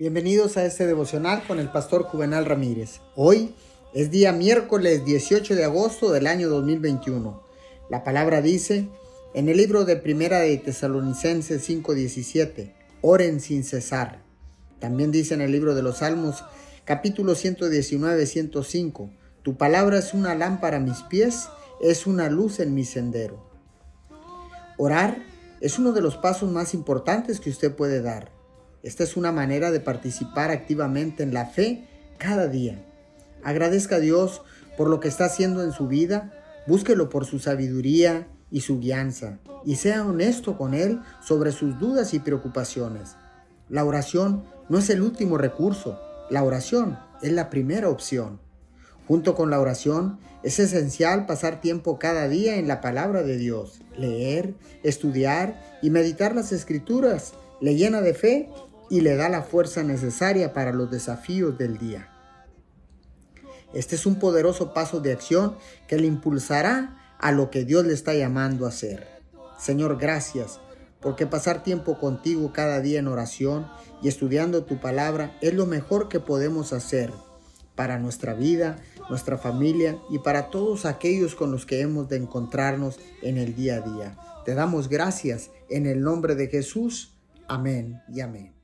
Bienvenidos a este devocional con el pastor Juvenal Ramírez. Hoy es día miércoles 18 de agosto del año 2021. La palabra dice en el libro de Primera de Tesalonicenses 5:17, oren sin cesar. También dice en el libro de los Salmos capítulo 119, 105, tu palabra es una lámpara a mis pies, es una luz en mi sendero. Orar es uno de los pasos más importantes que usted puede dar. Esta es una manera de participar activamente en la fe cada día. Agradezca a Dios por lo que está haciendo en su vida, búsquelo por su sabiduría y su guianza, y sea honesto con Él sobre sus dudas y preocupaciones. La oración no es el último recurso, la oración es la primera opción. Junto con la oración, es esencial pasar tiempo cada día en la palabra de Dios, leer, estudiar y meditar las escrituras. Le llena de fe y le da la fuerza necesaria para los desafíos del día. Este es un poderoso paso de acción que le impulsará a lo que Dios le está llamando a hacer. Señor, gracias, porque pasar tiempo contigo cada día en oración y estudiando tu palabra es lo mejor que podemos hacer para nuestra vida, nuestra familia y para todos aquellos con los que hemos de encontrarnos en el día a día. Te damos gracias en el nombre de Jesús. Amén y amén.